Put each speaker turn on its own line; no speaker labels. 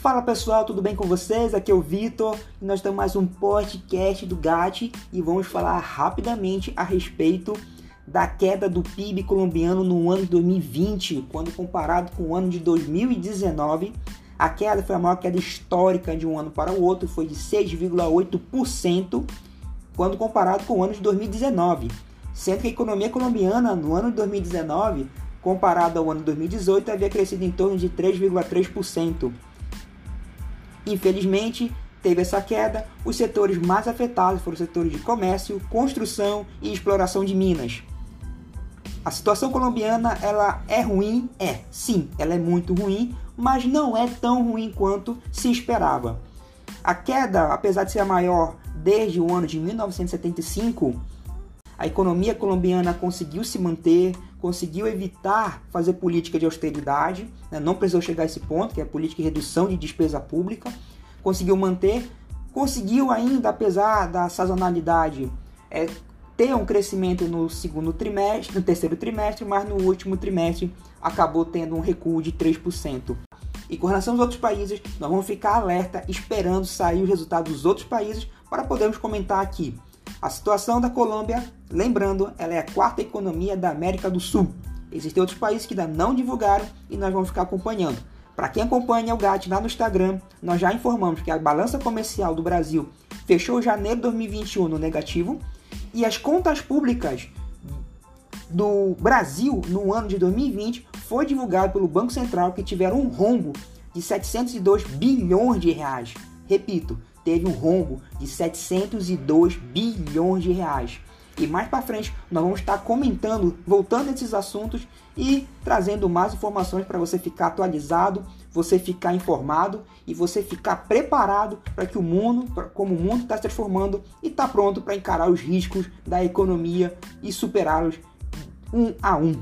Fala pessoal, tudo bem com vocês? Aqui é o Vitor e nós temos mais um podcast do GAT e vamos falar rapidamente a respeito da queda do PIB colombiano no ano de 2020, quando comparado com o ano de 2019. A queda foi a maior queda histórica de um ano para o outro, foi de 6,8% quando comparado com o ano de 2019, sendo que a economia colombiana no ano de 2019, comparado ao ano de 2018, havia crescido em torno de 3,3%. Infelizmente, teve essa queda. Os setores mais afetados foram os setores de comércio, construção e exploração de minas. A situação colombiana ela é ruim? É, sim, ela é muito ruim, mas não é tão ruim quanto se esperava. A queda, apesar de ser a maior desde o ano de 1975, a economia colombiana conseguiu se manter, conseguiu evitar fazer política de austeridade, né? não precisou chegar a esse ponto, que é a política de redução de despesa pública, conseguiu manter, conseguiu ainda, apesar da sazonalidade, é, ter um crescimento no segundo trimestre, no terceiro trimestre, mas no último trimestre acabou tendo um recuo de 3%. E com relação aos outros países, nós vamos ficar alerta esperando sair os resultados dos outros países para podermos comentar aqui. A situação da Colômbia, lembrando, ela é a quarta economia da América do Sul. Existem outros países que ainda não divulgaram e nós vamos ficar acompanhando. Para quem acompanha o GAT lá no Instagram, nós já informamos que a balança comercial do Brasil fechou janeiro de 2021 no negativo e as contas públicas do Brasil no ano de 2020 foi divulgado pelo Banco Central que tiveram um rombo de 702 bilhões de reais. Repito, teve um rombo de 702 bilhões de reais. E mais para frente nós vamos estar comentando, voltando a esses assuntos e trazendo mais informações para você ficar atualizado, você ficar informado e você ficar preparado para que o mundo, como o mundo está se transformando e está pronto para encarar os riscos da economia e superá-los um a um.